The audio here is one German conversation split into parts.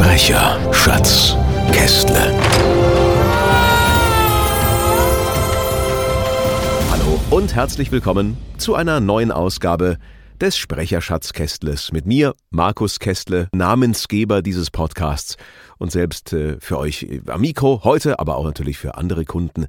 Sprecher, Schatz, Kästle. Hallo und herzlich willkommen zu einer neuen Ausgabe des Sprecherschatzkästles mit mir, Markus Kästle, Namensgeber dieses Podcasts und selbst äh, für euch am Mikro heute, aber auch natürlich für andere Kunden.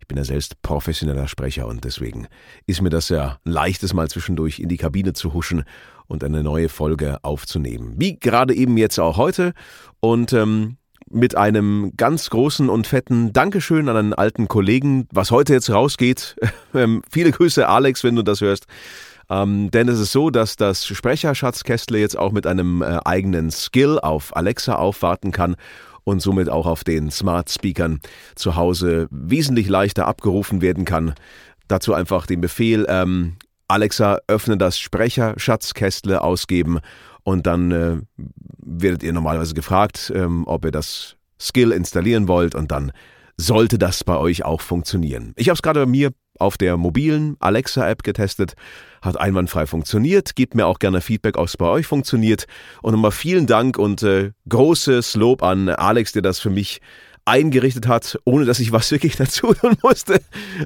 Ich bin ja selbst professioneller Sprecher und deswegen ist mir das ja leichtes mal zwischendurch in die Kabine zu huschen und eine neue Folge aufzunehmen. Wie gerade eben jetzt auch heute und ähm, mit einem ganz großen und fetten Dankeschön an einen alten Kollegen, was heute jetzt rausgeht. Ähm, viele Grüße, Alex, wenn du das hörst. Ähm, denn es ist so, dass das Sprecherschatzkästle jetzt auch mit einem äh, eigenen Skill auf Alexa aufwarten kann und somit auch auf den Smart Speakern zu Hause wesentlich leichter abgerufen werden kann. Dazu einfach den Befehl ähm, Alexa, öffne das Sprecherschatzkästle ausgeben und dann äh, werdet ihr normalerweise gefragt, ähm, ob ihr das Skill installieren wollt und dann sollte das bei euch auch funktionieren. Ich habe es gerade bei mir auf der mobilen Alexa-App getestet, hat einwandfrei funktioniert. Gebt mir auch gerne Feedback, ob es bei euch funktioniert. Und nochmal vielen Dank und äh, großes Lob an Alex, der das für mich eingerichtet hat, ohne dass ich was wirklich dazu tun musste.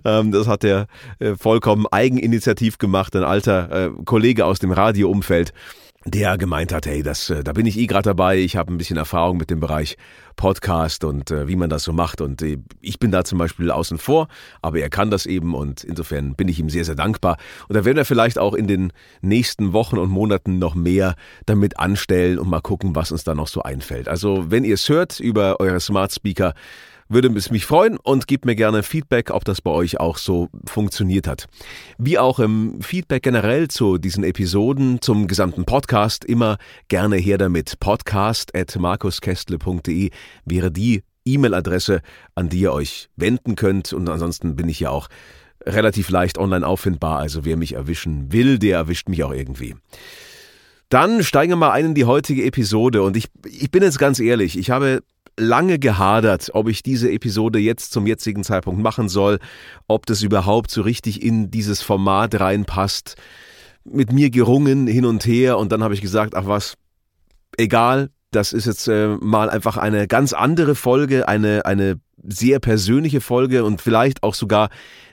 Ähm, das hat er äh, vollkommen eigeninitiativ gemacht, ein alter äh, Kollege aus dem Radioumfeld der gemeint hat, hey, das, äh, da bin ich eh gerade dabei, ich habe ein bisschen Erfahrung mit dem Bereich Podcast und äh, wie man das so macht und äh, ich bin da zum Beispiel außen vor, aber er kann das eben und insofern bin ich ihm sehr, sehr dankbar und da werden wir vielleicht auch in den nächsten Wochen und Monaten noch mehr damit anstellen und mal gucken, was uns da noch so einfällt. Also wenn ihr es hört über eure Smart Speaker, würde es mich freuen und gebt mir gerne Feedback, ob das bei euch auch so funktioniert hat. Wie auch im Feedback generell zu diesen Episoden, zum gesamten Podcast, immer gerne her damit. Podcast at markuskestle.de wäre die E-Mail-Adresse, an die ihr euch wenden könnt. Und ansonsten bin ich ja auch relativ leicht online auffindbar. Also wer mich erwischen will, der erwischt mich auch irgendwie. Dann steigen wir mal ein in die heutige Episode. Und ich, ich bin jetzt ganz ehrlich, ich habe lange gehadert, ob ich diese Episode jetzt zum jetzigen Zeitpunkt machen soll, ob das überhaupt so richtig in dieses Format reinpasst. Mit mir gerungen hin und her und dann habe ich gesagt, ach was, egal, das ist jetzt äh, mal einfach eine ganz andere Folge, eine, eine sehr persönliche Folge und vielleicht auch sogar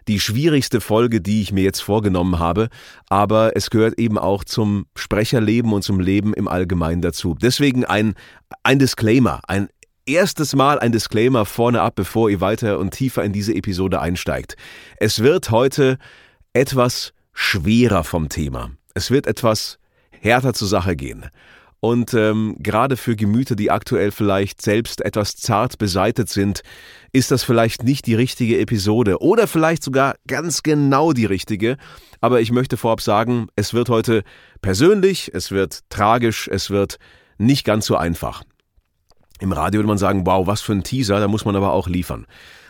die schwierigste Folge, die ich mir jetzt vorgenommen habe. Aber es gehört eben auch zum Sprecherleben und zum Leben im Allgemeinen dazu. Deswegen ein, ein Disclaimer, ein erstes Mal ein Disclaimer vorne ab, bevor ihr weiter und tiefer in diese Episode einsteigt. Es wird heute etwas schwerer vom Thema. Es wird etwas härter zur Sache gehen. Und ähm, gerade für Gemüter, die aktuell vielleicht selbst etwas zart beseitet sind, ist das vielleicht nicht die richtige Episode oder vielleicht sogar ganz genau die richtige. Aber ich möchte vorab sagen, es wird heute persönlich, es wird tragisch, es wird nicht ganz so einfach. Im Radio würde man sagen, wow, was für ein Teaser, da muss man aber auch liefern.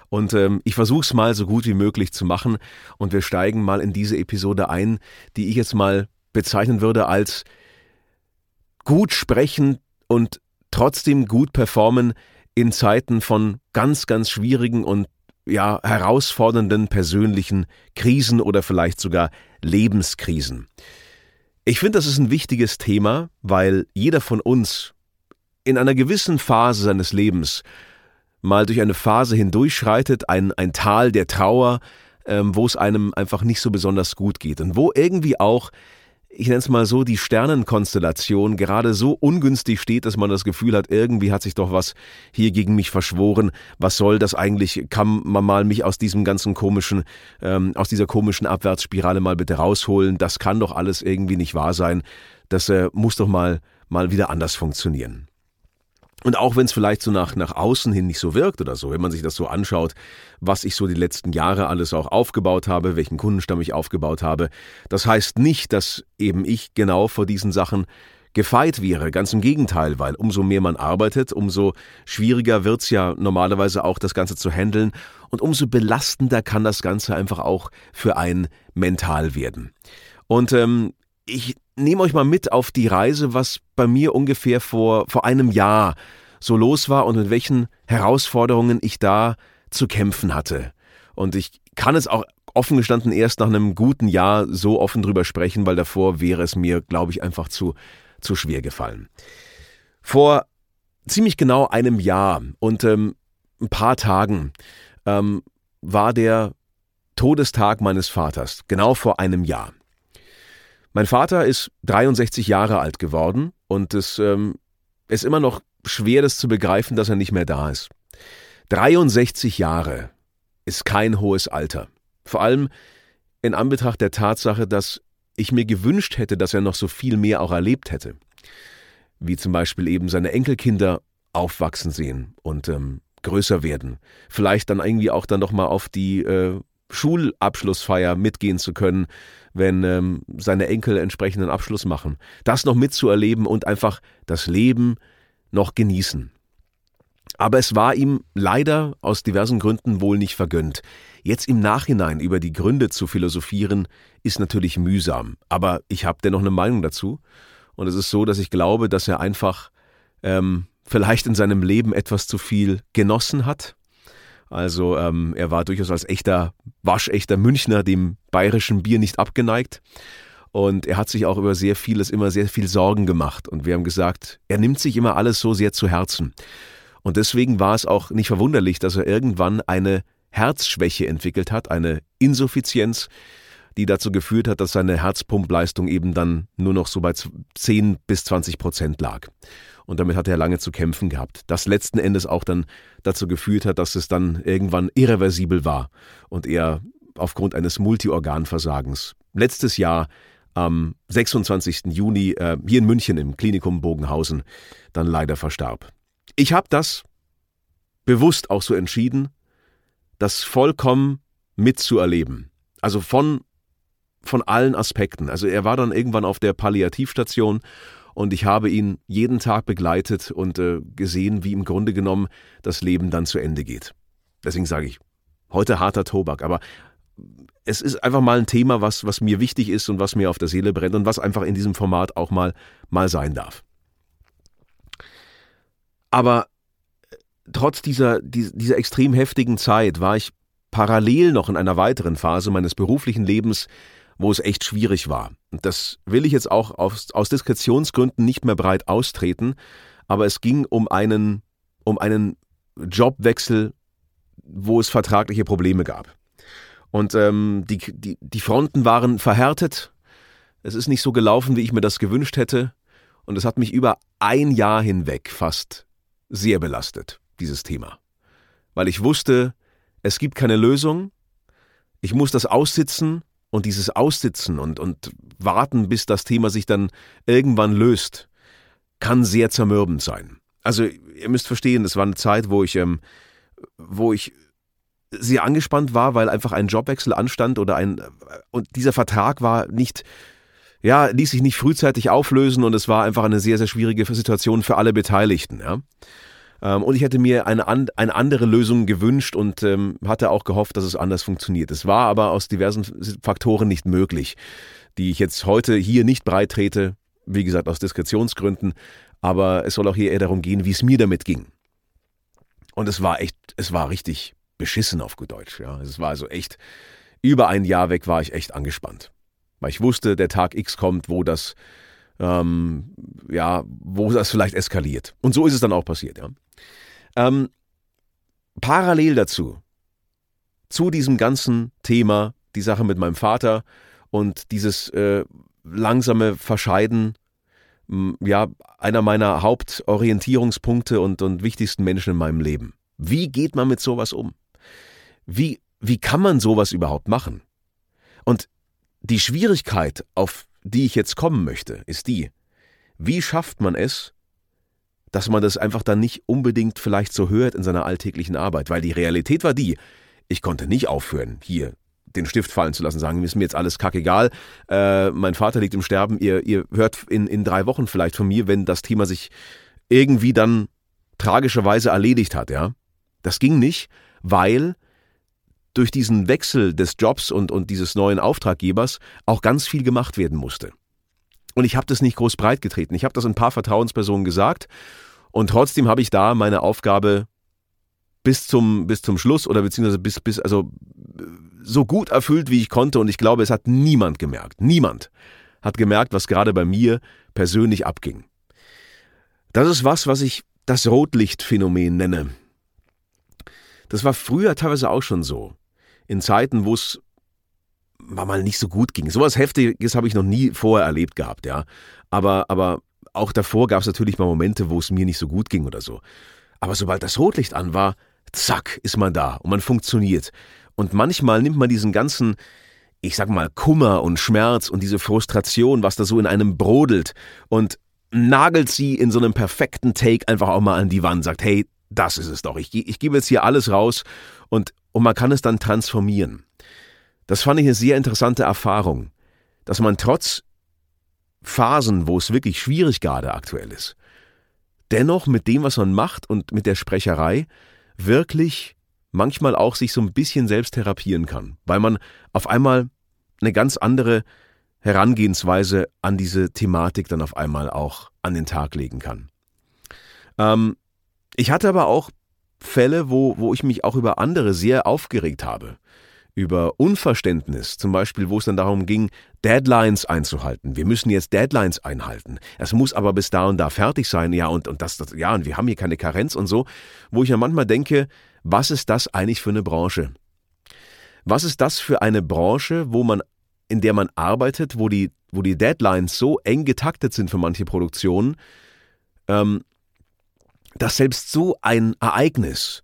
Und ähm, ich versuche es mal so gut wie möglich zu machen und wir steigen mal in diese Episode ein, die ich jetzt mal bezeichnen würde als gut sprechen und trotzdem gut performen in Zeiten von ganz, ganz schwierigen und ja, herausfordernden persönlichen Krisen oder vielleicht sogar Lebenskrisen. Ich finde, das ist ein wichtiges Thema, weil jeder von uns in einer gewissen Phase seines Lebens mal durch eine Phase hindurchschreitet, ein, ein Tal der Trauer, ähm, wo es einem einfach nicht so besonders gut geht und wo irgendwie auch, ich nenne es mal so, die Sternenkonstellation gerade so ungünstig steht, dass man das Gefühl hat, irgendwie hat sich doch was hier gegen mich verschworen. Was soll das eigentlich? Kann man mal mich aus diesem ganzen komischen, ähm, aus dieser komischen Abwärtsspirale mal bitte rausholen? Das kann doch alles irgendwie nicht wahr sein. Das äh, muss doch mal mal wieder anders funktionieren. Und auch wenn es vielleicht so nach, nach außen hin nicht so wirkt oder so, wenn man sich das so anschaut, was ich so die letzten Jahre alles auch aufgebaut habe, welchen Kundenstamm ich aufgebaut habe, das heißt nicht, dass eben ich genau vor diesen Sachen gefeit wäre. Ganz im Gegenteil, weil umso mehr man arbeitet, umso schwieriger wird's ja normalerweise auch, das Ganze zu handeln. Und umso belastender kann das Ganze einfach auch für einen mental werden. Und ähm, ich nehme euch mal mit auf die Reise, was bei mir ungefähr vor, vor einem Jahr so los war und mit welchen Herausforderungen ich da zu kämpfen hatte. Und ich kann es auch offen gestanden erst nach einem guten Jahr so offen drüber sprechen, weil davor wäre es mir, glaube ich, einfach zu, zu schwer gefallen. Vor ziemlich genau einem Jahr und ähm, ein paar Tagen ähm, war der Todestag meines Vaters, genau vor einem Jahr. Mein Vater ist 63 Jahre alt geworden und es ähm, ist immer noch schwer, das zu begreifen, dass er nicht mehr da ist. 63 Jahre ist kein hohes Alter. Vor allem in Anbetracht der Tatsache, dass ich mir gewünscht hätte, dass er noch so viel mehr auch erlebt hätte. Wie zum Beispiel eben seine Enkelkinder aufwachsen sehen und ähm, größer werden. Vielleicht dann irgendwie auch dann nochmal auf die äh, Schulabschlussfeier mitgehen zu können, wenn ähm, seine Enkel entsprechenden Abschluss machen. Das noch mitzuerleben und einfach das Leben noch genießen. Aber es war ihm leider aus diversen Gründen wohl nicht vergönnt. Jetzt im Nachhinein über die Gründe zu philosophieren, ist natürlich mühsam, aber ich habe dennoch eine Meinung dazu. Und es ist so, dass ich glaube, dass er einfach ähm, vielleicht in seinem Leben etwas zu viel genossen hat. Also ähm, er war durchaus als echter, waschechter Münchner dem bayerischen Bier nicht abgeneigt. Und er hat sich auch über sehr vieles immer sehr viel Sorgen gemacht. Und wir haben gesagt, er nimmt sich immer alles so sehr zu Herzen. Und deswegen war es auch nicht verwunderlich, dass er irgendwann eine Herzschwäche entwickelt hat, eine Insuffizienz, die dazu geführt hat, dass seine Herzpumpleistung eben dann nur noch so bei 10 bis 20 Prozent lag. Und damit hat er lange zu kämpfen gehabt. Das letzten Endes auch dann dazu geführt hat, dass es dann irgendwann irreversibel war und er aufgrund eines Multiorganversagens letztes Jahr am 26. Juni äh, hier in München im Klinikum Bogenhausen dann leider verstarb. Ich habe das bewusst auch so entschieden, das vollkommen mitzuerleben. Also von, von allen Aspekten. Also er war dann irgendwann auf der Palliativstation und ich habe ihn jeden Tag begleitet und äh, gesehen, wie im Grunde genommen das Leben dann zu Ende geht. Deswegen sage ich, heute harter Tobak, aber es ist einfach mal ein Thema, was, was mir wichtig ist und was mir auf der Seele brennt und was einfach in diesem Format auch mal, mal sein darf. Aber trotz dieser, dieser extrem heftigen Zeit war ich parallel noch in einer weiteren Phase meines beruflichen Lebens, wo es echt schwierig war. Und das will ich jetzt auch aus, aus Diskretionsgründen nicht mehr breit austreten, aber es ging um einen, um einen Jobwechsel, wo es vertragliche Probleme gab. Und ähm, die, die, die Fronten waren verhärtet. Es ist nicht so gelaufen, wie ich mir das gewünscht hätte. Und es hat mich über ein Jahr hinweg fast sehr belastet dieses Thema. Weil ich wusste, es gibt keine Lösung, ich muss das aussitzen und dieses Aussitzen und, und warten, bis das Thema sich dann irgendwann löst, kann sehr zermürbend sein. Also ihr müsst verstehen, das war eine Zeit, wo ich, ähm, wo ich sehr angespannt war, weil einfach ein Jobwechsel anstand oder ein und dieser Vertrag war nicht ja, ließ sich nicht frühzeitig auflösen und es war einfach eine sehr, sehr schwierige Situation für alle Beteiligten. Ja. Ähm, und ich hätte mir eine, eine andere Lösung gewünscht und ähm, hatte auch gehofft, dass es anders funktioniert. Es war aber aus diversen Faktoren nicht möglich, die ich jetzt heute hier nicht breit trete, wie gesagt, aus Diskretionsgründen, aber es soll auch hier eher darum gehen, wie es mir damit ging. Und es war echt, es war richtig beschissen auf gut Deutsch. Ja. Es war also echt, über ein Jahr weg war ich echt angespannt. Weil ich wusste, der Tag X kommt, wo das ähm, ja, wo das vielleicht eskaliert. Und so ist es dann auch passiert, ja. Ähm, parallel dazu, zu diesem ganzen Thema, die Sache mit meinem Vater und dieses äh, langsame Verscheiden, ja, einer meiner Hauptorientierungspunkte und, und wichtigsten Menschen in meinem Leben. Wie geht man mit sowas um? Wie, wie kann man sowas überhaupt machen? Und die Schwierigkeit, auf die ich jetzt kommen möchte, ist die, wie schafft man es, dass man das einfach dann nicht unbedingt vielleicht so hört in seiner alltäglichen Arbeit, weil die Realität war die, ich konnte nicht aufhören, hier den Stift fallen zu lassen, sagen, ist mir jetzt alles kackegal, äh, mein Vater liegt im Sterben, ihr, ihr hört in, in drei Wochen vielleicht von mir, wenn das Thema sich irgendwie dann tragischerweise erledigt hat, ja. Das ging nicht, weil durch diesen Wechsel des Jobs und, und dieses neuen Auftraggebers auch ganz viel gemacht werden musste. Und ich habe das nicht groß breit getreten. Ich habe das ein paar Vertrauenspersonen gesagt und trotzdem habe ich da meine Aufgabe bis zum, bis zum Schluss oder beziehungsweise bis, bis, also so gut erfüllt, wie ich konnte. Und ich glaube, es hat niemand gemerkt. Niemand hat gemerkt, was gerade bei mir persönlich abging. Das ist was, was ich das Rotlichtphänomen nenne. Das war früher teilweise auch schon so in Zeiten, wo es mal nicht so gut ging. Sowas Heftiges habe ich noch nie vorher erlebt gehabt, ja. Aber, aber auch davor gab es natürlich mal Momente, wo es mir nicht so gut ging oder so. Aber sobald das Rotlicht an war, zack, ist man da und man funktioniert. Und manchmal nimmt man diesen ganzen, ich sag mal, Kummer und Schmerz und diese Frustration, was da so in einem brodelt und nagelt sie in so einem perfekten Take einfach auch mal an die Wand, sagt, hey, das ist es doch. Ich, ich gebe jetzt hier alles raus und, und man kann es dann transformieren. Das fand ich eine sehr interessante Erfahrung, dass man trotz Phasen, wo es wirklich schwierig gerade aktuell ist, dennoch mit dem, was man macht und mit der Sprecherei wirklich manchmal auch sich so ein bisschen selbst therapieren kann, weil man auf einmal eine ganz andere Herangehensweise an diese Thematik dann auf einmal auch an den Tag legen kann. Ähm, ich hatte aber auch Fälle, wo, wo ich mich auch über andere sehr aufgeregt habe. Über Unverständnis, zum Beispiel, wo es dann darum ging, Deadlines einzuhalten. Wir müssen jetzt Deadlines einhalten. Es muss aber bis da und da fertig sein, ja, und, und das, das, ja, und wir haben hier keine Karenz und so, wo ich ja manchmal denke, was ist das eigentlich für eine Branche? Was ist das für eine Branche, wo man, in der man arbeitet, wo die, wo die Deadlines so eng getaktet sind für manche Produktionen, ähm, dass selbst so ein Ereignis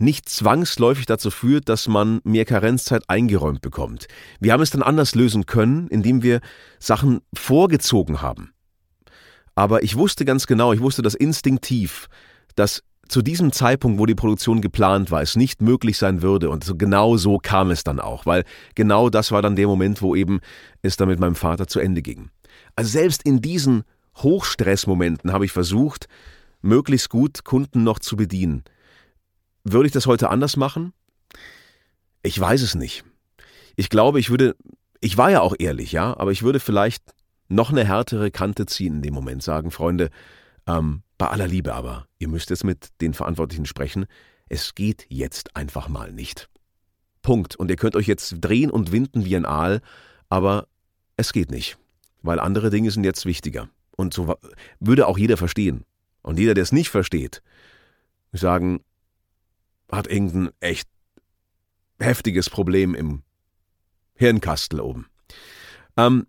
nicht zwangsläufig dazu führt, dass man mehr Karenzzeit eingeräumt bekommt. Wir haben es dann anders lösen können, indem wir Sachen vorgezogen haben. Aber ich wusste ganz genau, ich wusste das instinktiv, dass zu diesem Zeitpunkt, wo die Produktion geplant war, es nicht möglich sein würde. Und so genau so kam es dann auch, weil genau das war dann der Moment, wo eben es dann mit meinem Vater zu Ende ging. Also selbst in diesen Hochstressmomenten habe ich versucht, möglichst gut Kunden noch zu bedienen. Würde ich das heute anders machen? Ich weiß es nicht. Ich glaube, ich würde, ich war ja auch ehrlich, ja, aber ich würde vielleicht noch eine härtere Kante ziehen in dem Moment, sagen, Freunde, ähm, bei aller Liebe aber, ihr müsst jetzt mit den Verantwortlichen sprechen, es geht jetzt einfach mal nicht. Punkt. Und ihr könnt euch jetzt drehen und winden wie ein Aal, aber es geht nicht, weil andere Dinge sind jetzt wichtiger. Und so würde auch jeder verstehen. Und jeder, der es nicht versteht, sagen, hat irgendein echt heftiges Problem im Hirnkastel oben. Ähm,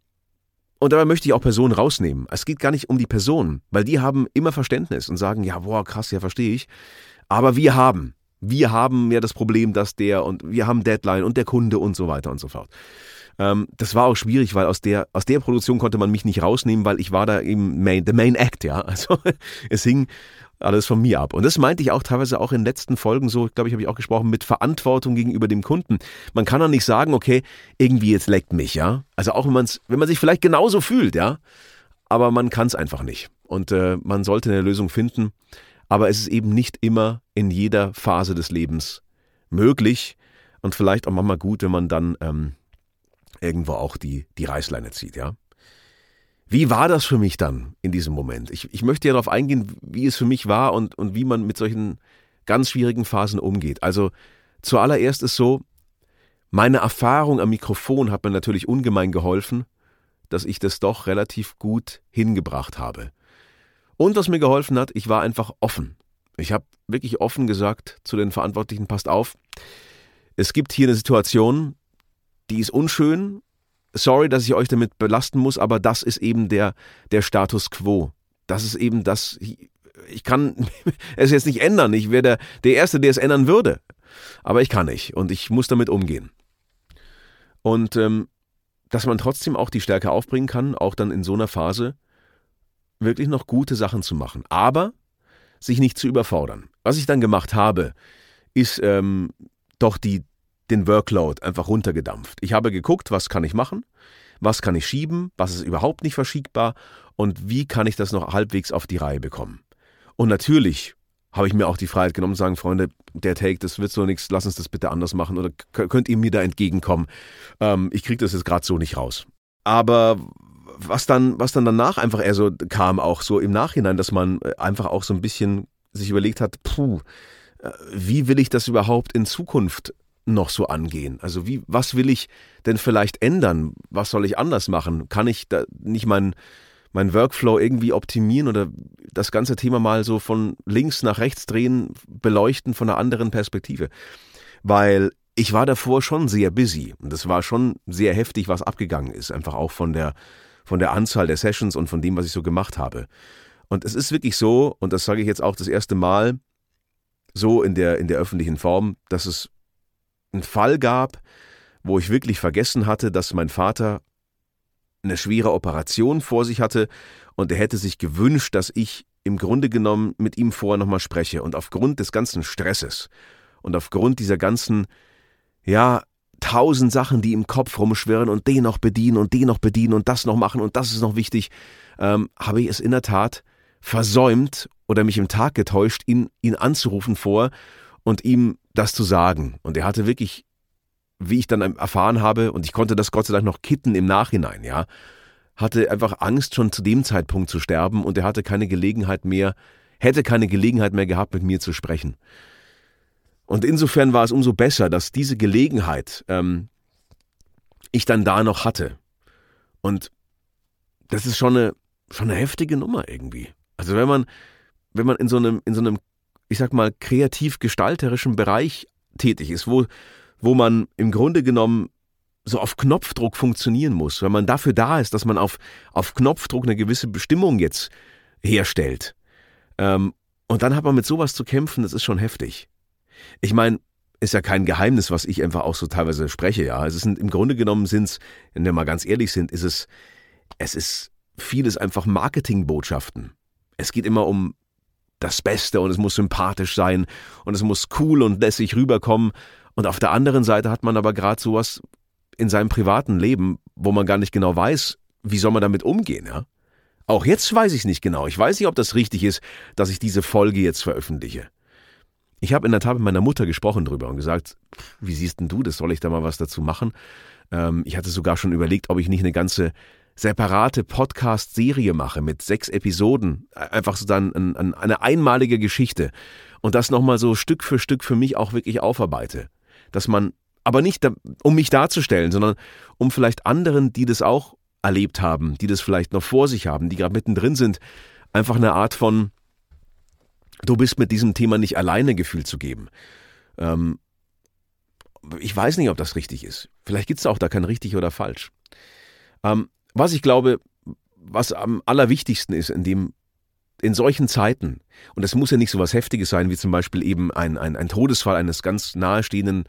und dabei möchte ich auch Personen rausnehmen. Es geht gar nicht um die Personen, weil die haben immer Verständnis und sagen, ja, boah, krass, ja, verstehe ich. Aber wir haben, wir haben ja das Problem, dass der und wir haben Deadline und der Kunde und so weiter und so fort. Ähm, das war auch schwierig, weil aus der, aus der Produktion konnte man mich nicht rausnehmen, weil ich war da im Main, the Main Act, ja. Also es hing alles von mir ab. Und das meinte ich auch teilweise auch in letzten Folgen so, glaube ich, habe ich auch gesprochen, mit Verantwortung gegenüber dem Kunden. Man kann doch nicht sagen, okay, irgendwie jetzt leckt mich, ja. Also auch wenn man wenn man sich vielleicht genauso fühlt, ja. Aber man kann es einfach nicht. Und äh, man sollte eine Lösung finden. Aber es ist eben nicht immer in jeder Phase des Lebens möglich und vielleicht auch manchmal gut, wenn man dann ähm, irgendwo auch die, die Reißleine zieht, ja. Wie war das für mich dann in diesem Moment? Ich, ich möchte ja darauf eingehen, wie es für mich war und, und wie man mit solchen ganz schwierigen Phasen umgeht. Also zuallererst ist so, meine Erfahrung am Mikrofon hat mir natürlich ungemein geholfen, dass ich das doch relativ gut hingebracht habe. Und was mir geholfen hat, ich war einfach offen. Ich habe wirklich offen gesagt zu den Verantwortlichen, passt auf, es gibt hier eine Situation, die ist unschön. Sorry, dass ich euch damit belasten muss, aber das ist eben der, der Status quo. Das ist eben das, ich kann es jetzt nicht ändern. Ich wäre der, der Erste, der es ändern würde. Aber ich kann nicht und ich muss damit umgehen. Und ähm, dass man trotzdem auch die Stärke aufbringen kann, auch dann in so einer Phase wirklich noch gute Sachen zu machen. Aber sich nicht zu überfordern. Was ich dann gemacht habe, ist ähm, doch die den Workload einfach runtergedampft. Ich habe geguckt, was kann ich machen, was kann ich schieben, was ist überhaupt nicht verschiebbar und wie kann ich das noch halbwegs auf die Reihe bekommen. Und natürlich habe ich mir auch die Freiheit genommen zu sagen, Freunde, der Take, das wird so nichts, lass uns das bitte anders machen oder könnt ihr mir da entgegenkommen. Ähm, ich kriege das jetzt gerade so nicht raus. Aber was dann, was dann danach einfach eher so kam, auch so im Nachhinein, dass man äh, einfach auch so ein bisschen sich überlegt hat, puh, äh, wie will ich das überhaupt in Zukunft noch so angehen? Also wie, was will ich denn vielleicht ändern? Was soll ich anders machen? Kann ich da nicht mein, mein Workflow irgendwie optimieren oder das ganze Thema mal so von links nach rechts drehen, beleuchten von einer anderen Perspektive? Weil ich war davor schon sehr busy und es war schon sehr heftig, was abgegangen ist, einfach auch von der, von der Anzahl der Sessions und von dem, was ich so gemacht habe. Und es ist wirklich so, und das sage ich jetzt auch das erste Mal, so in der, in der öffentlichen Form, dass es einen Fall gab, wo ich wirklich vergessen hatte, dass mein Vater eine schwere Operation vor sich hatte und er hätte sich gewünscht, dass ich im Grunde genommen mit ihm vorher nochmal spreche. Und aufgrund des ganzen Stresses und aufgrund dieser ganzen, ja, tausend Sachen, die im Kopf rumschwirren und den noch bedienen und den noch bedienen und das noch machen und das ist noch wichtig, ähm, habe ich es in der Tat versäumt oder mich im Tag getäuscht, ihn, ihn anzurufen vor und ihm das zu sagen. Und er hatte wirklich, wie ich dann erfahren habe, und ich konnte das Gott sei Dank noch kitten im Nachhinein, ja, hatte einfach Angst, schon zu dem Zeitpunkt zu sterben und er hatte keine Gelegenheit mehr, hätte keine Gelegenheit mehr gehabt, mit mir zu sprechen. Und insofern war es umso besser, dass diese Gelegenheit ähm, ich dann da noch hatte. Und das ist schon eine, schon eine heftige Nummer irgendwie. Also wenn man, wenn man in so einem, in so einem ich sag mal, kreativ-gestalterischen Bereich tätig ist, wo, wo man im Grunde genommen so auf Knopfdruck funktionieren muss, wenn man dafür da ist, dass man auf, auf Knopfdruck eine gewisse Bestimmung jetzt herstellt. Ähm, und dann hat man mit sowas zu kämpfen, das ist schon heftig. Ich meine, ist ja kein Geheimnis, was ich einfach auch so teilweise spreche, ja. Es sind im Grunde genommen sind's, wenn wir mal ganz ehrlich sind, ist es, es ist vieles einfach Marketingbotschaften. Es geht immer um das Beste und es muss sympathisch sein und es muss cool und lässig rüberkommen. Und auf der anderen Seite hat man aber gerade sowas in seinem privaten Leben, wo man gar nicht genau weiß, wie soll man damit umgehen, ja? Auch jetzt weiß ich nicht genau. Ich weiß nicht, ob das richtig ist, dass ich diese Folge jetzt veröffentliche. Ich habe in der Tat mit meiner Mutter gesprochen drüber und gesagt, wie siehst denn du das? Soll ich da mal was dazu machen? Ähm, ich hatte sogar schon überlegt, ob ich nicht eine ganze separate Podcast-Serie mache mit sechs Episoden, einfach so dann ein, ein, eine einmalige Geschichte und das nochmal so Stück für Stück für mich auch wirklich aufarbeite. Dass man, aber nicht um mich darzustellen, sondern um vielleicht anderen, die das auch erlebt haben, die das vielleicht noch vor sich haben, die gerade mittendrin sind, einfach eine Art von Du bist mit diesem Thema nicht alleine Gefühl zu geben. Ähm, ich weiß nicht, ob das richtig ist. Vielleicht gibt es auch da kein richtig oder falsch. Ähm, was ich glaube, was am allerwichtigsten ist in dem in solchen Zeiten, und es muss ja nicht so was Heftiges sein, wie zum Beispiel eben ein, ein, ein Todesfall eines ganz nahestehenden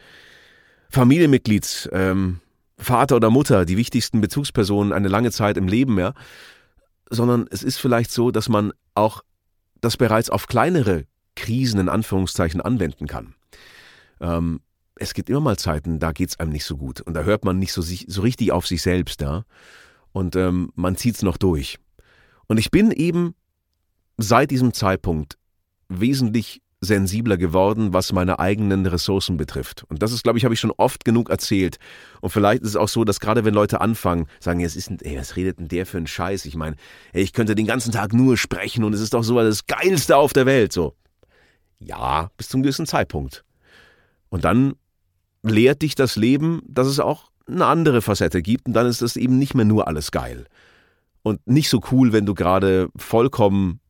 Familienmitglieds, ähm, Vater oder Mutter, die wichtigsten Bezugspersonen eine lange Zeit im Leben, ja, sondern es ist vielleicht so, dass man auch das bereits auf kleinere Krisen in Anführungszeichen anwenden kann. Ähm, es gibt immer mal Zeiten, da geht es einem nicht so gut. Und da hört man nicht so, so richtig auf sich selbst, ja und ähm, man zieht's noch durch. Und ich bin eben seit diesem Zeitpunkt wesentlich sensibler geworden, was meine eigenen Ressourcen betrifft. Und das ist, glaube ich, habe ich schon oft genug erzählt. Und vielleicht ist es auch so, dass gerade wenn Leute anfangen, sagen, es ist, ey, was redet denn der für einen Scheiß? Ich meine, ey, ich könnte den ganzen Tag nur sprechen und es ist doch so das Geilste auf der Welt. So, ja, bis zum gewissen Zeitpunkt. Und dann lehrt dich das Leben, dass es auch eine andere Facette gibt und dann ist das eben nicht mehr nur alles geil. Und nicht so cool, wenn du gerade vollkommen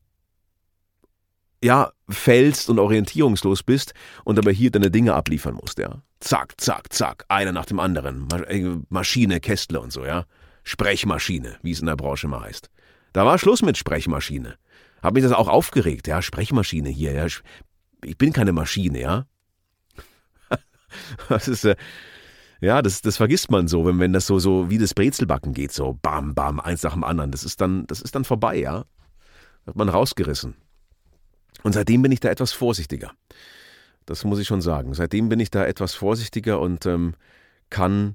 ja, fällst und orientierungslos bist und aber hier deine Dinge abliefern musst, ja. Zack, zack, zack, einer nach dem anderen. Äh, Maschine, Kästle und so, ja. Sprechmaschine, wie es in der Branche mal heißt. Da war Schluss mit Sprechmaschine. Hab mich das auch aufgeregt, ja. Sprechmaschine hier, ja. Ich bin keine Maschine, ja. Das ist, äh, ja, das, das vergisst man so, wenn, wenn das so, so wie das Brezelbacken geht, so bam, bam, eins nach dem anderen. Das ist dann, das ist dann vorbei, ja. Hat man rausgerissen. Und seitdem bin ich da etwas vorsichtiger. Das muss ich schon sagen. Seitdem bin ich da etwas vorsichtiger und ähm, kann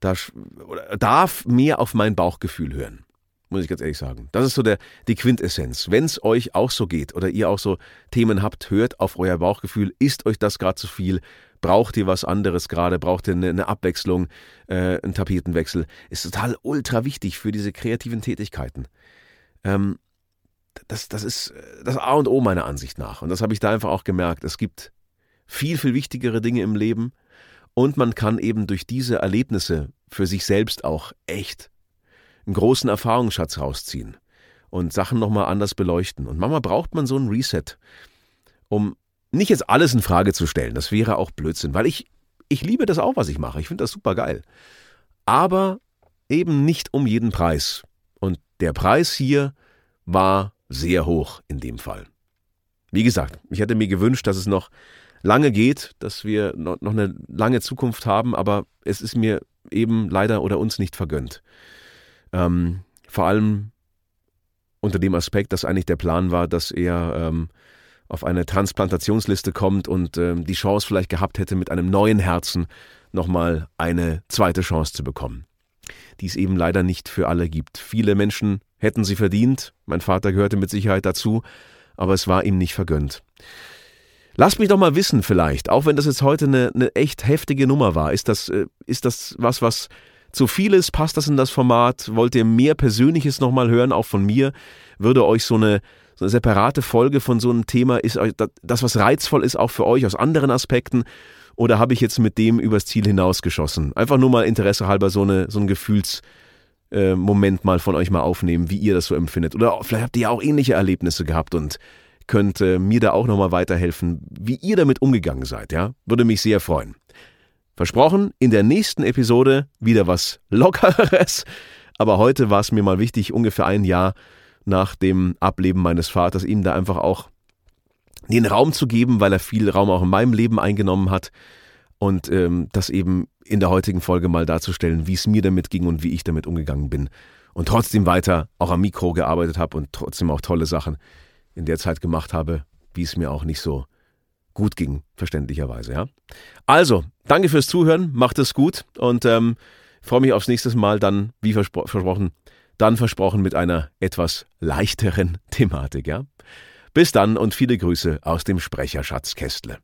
da darf mehr auf mein Bauchgefühl hören. Muss ich ganz ehrlich sagen. Das ist so der, die Quintessenz. Wenn es euch auch so geht oder ihr auch so Themen habt, hört auf euer Bauchgefühl. Ist euch das gerade zu viel? Braucht ihr was anderes gerade? Braucht ihr eine, Abwechslung, äh, einen Tapetenwechsel? Ist total ultra wichtig für diese kreativen Tätigkeiten. Ähm, das, das ist das A und O meiner Ansicht nach. Und das habe ich da einfach auch gemerkt. Es gibt viel, viel wichtigere Dinge im Leben und man kann eben durch diese Erlebnisse für sich selbst auch echt einen großen Erfahrungsschatz rausziehen und Sachen nochmal anders beleuchten. Und manchmal braucht man so ein Reset, um nicht jetzt alles in Frage zu stellen. Das wäre auch Blödsinn, weil ich, ich liebe das auch, was ich mache. Ich finde das super geil. Aber eben nicht um jeden Preis. Und der Preis hier war sehr hoch in dem Fall. Wie gesagt, ich hätte mir gewünscht, dass es noch lange geht, dass wir noch eine lange Zukunft haben, aber es ist mir eben leider oder uns nicht vergönnt. Ähm, vor allem unter dem Aspekt, dass eigentlich der Plan war, dass er ähm, auf eine Transplantationsliste kommt und ähm, die Chance vielleicht gehabt hätte, mit einem neuen Herzen nochmal eine zweite Chance zu bekommen, die es eben leider nicht für alle gibt. Viele Menschen hätten sie verdient, mein Vater gehörte mit Sicherheit dazu, aber es war ihm nicht vergönnt. Lasst mich doch mal wissen vielleicht, auch wenn das jetzt heute eine, eine echt heftige Nummer war, ist das, äh, ist das was, was zu viel ist? Passt das in das Format? Wollt ihr mehr Persönliches nochmal hören, auch von mir? Würde euch so eine, so eine separate Folge von so einem Thema, ist das, was reizvoll ist, auch für euch aus anderen Aspekten? Oder habe ich jetzt mit dem übers Ziel hinausgeschossen? Einfach nur mal Interesse halber so, eine, so ein Gefühls- äh, Moment mal von euch mal aufnehmen, wie ihr das so empfindet. Oder vielleicht habt ihr ja auch ähnliche Erlebnisse gehabt und könnt äh, mir da auch nochmal weiterhelfen, wie ihr damit umgegangen seid, ja? Würde mich sehr freuen. Versprochen, in der nächsten Episode wieder was Lockeres. Aber heute war es mir mal wichtig, ungefähr ein Jahr nach dem Ableben meines Vaters, ihm da einfach auch den Raum zu geben, weil er viel Raum auch in meinem Leben eingenommen hat. Und ähm, das eben in der heutigen Folge mal darzustellen, wie es mir damit ging und wie ich damit umgegangen bin. Und trotzdem weiter auch am Mikro gearbeitet habe und trotzdem auch tolle Sachen in der Zeit gemacht habe, wie es mir auch nicht so gut ging, verständlicherweise, ja. Also, danke fürs Zuhören, macht es gut und ähm, freue mich aufs nächste Mal dann, wie verspro versprochen, dann versprochen mit einer etwas leichteren Thematik, ja. Bis dann und viele Grüße aus dem Sprecherschatzkästle.